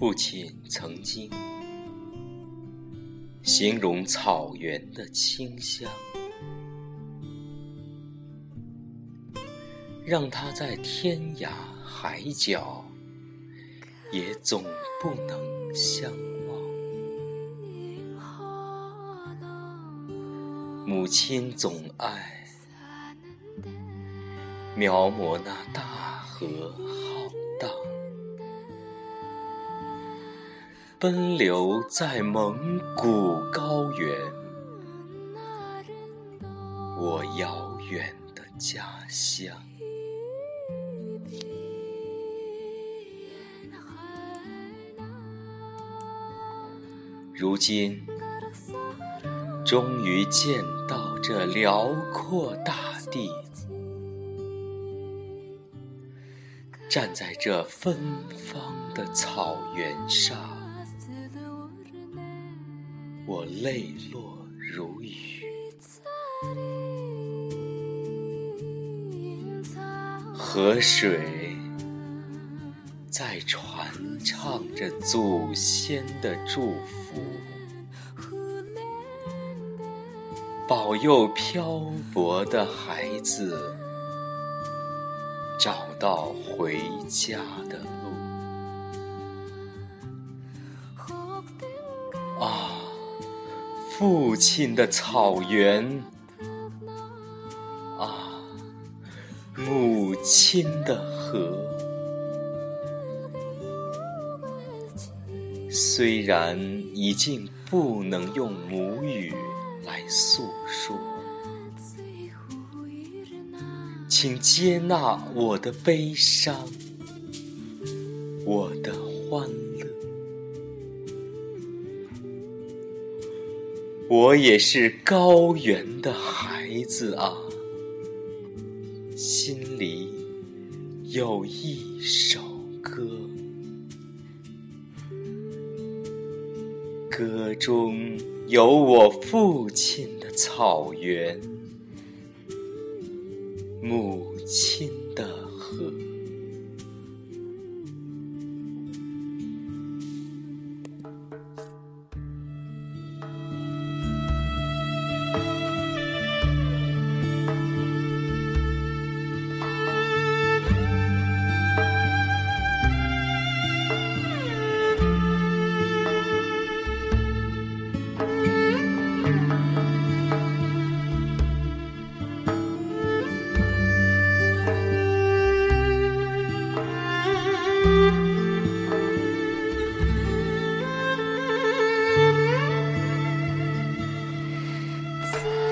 父亲曾经形容草原的清香，让他在天涯海角也总不能相忘。母亲总爱描摹那大河浩荡。奔流在蒙古高原，我遥远的家乡。如今，终于见到这辽阔大地，站在这芬芳的草原上。我泪落如雨，河水在传唱着祖先的祝福，保佑漂泊的孩子找到回家的路。父亲的草原啊，母亲的河，虽然已经不能用母语来诉说，请接纳我的悲伤，我的欢乐。我也是高原的孩子啊，心里有一首歌，歌中有我父亲的草原，母亲的河。see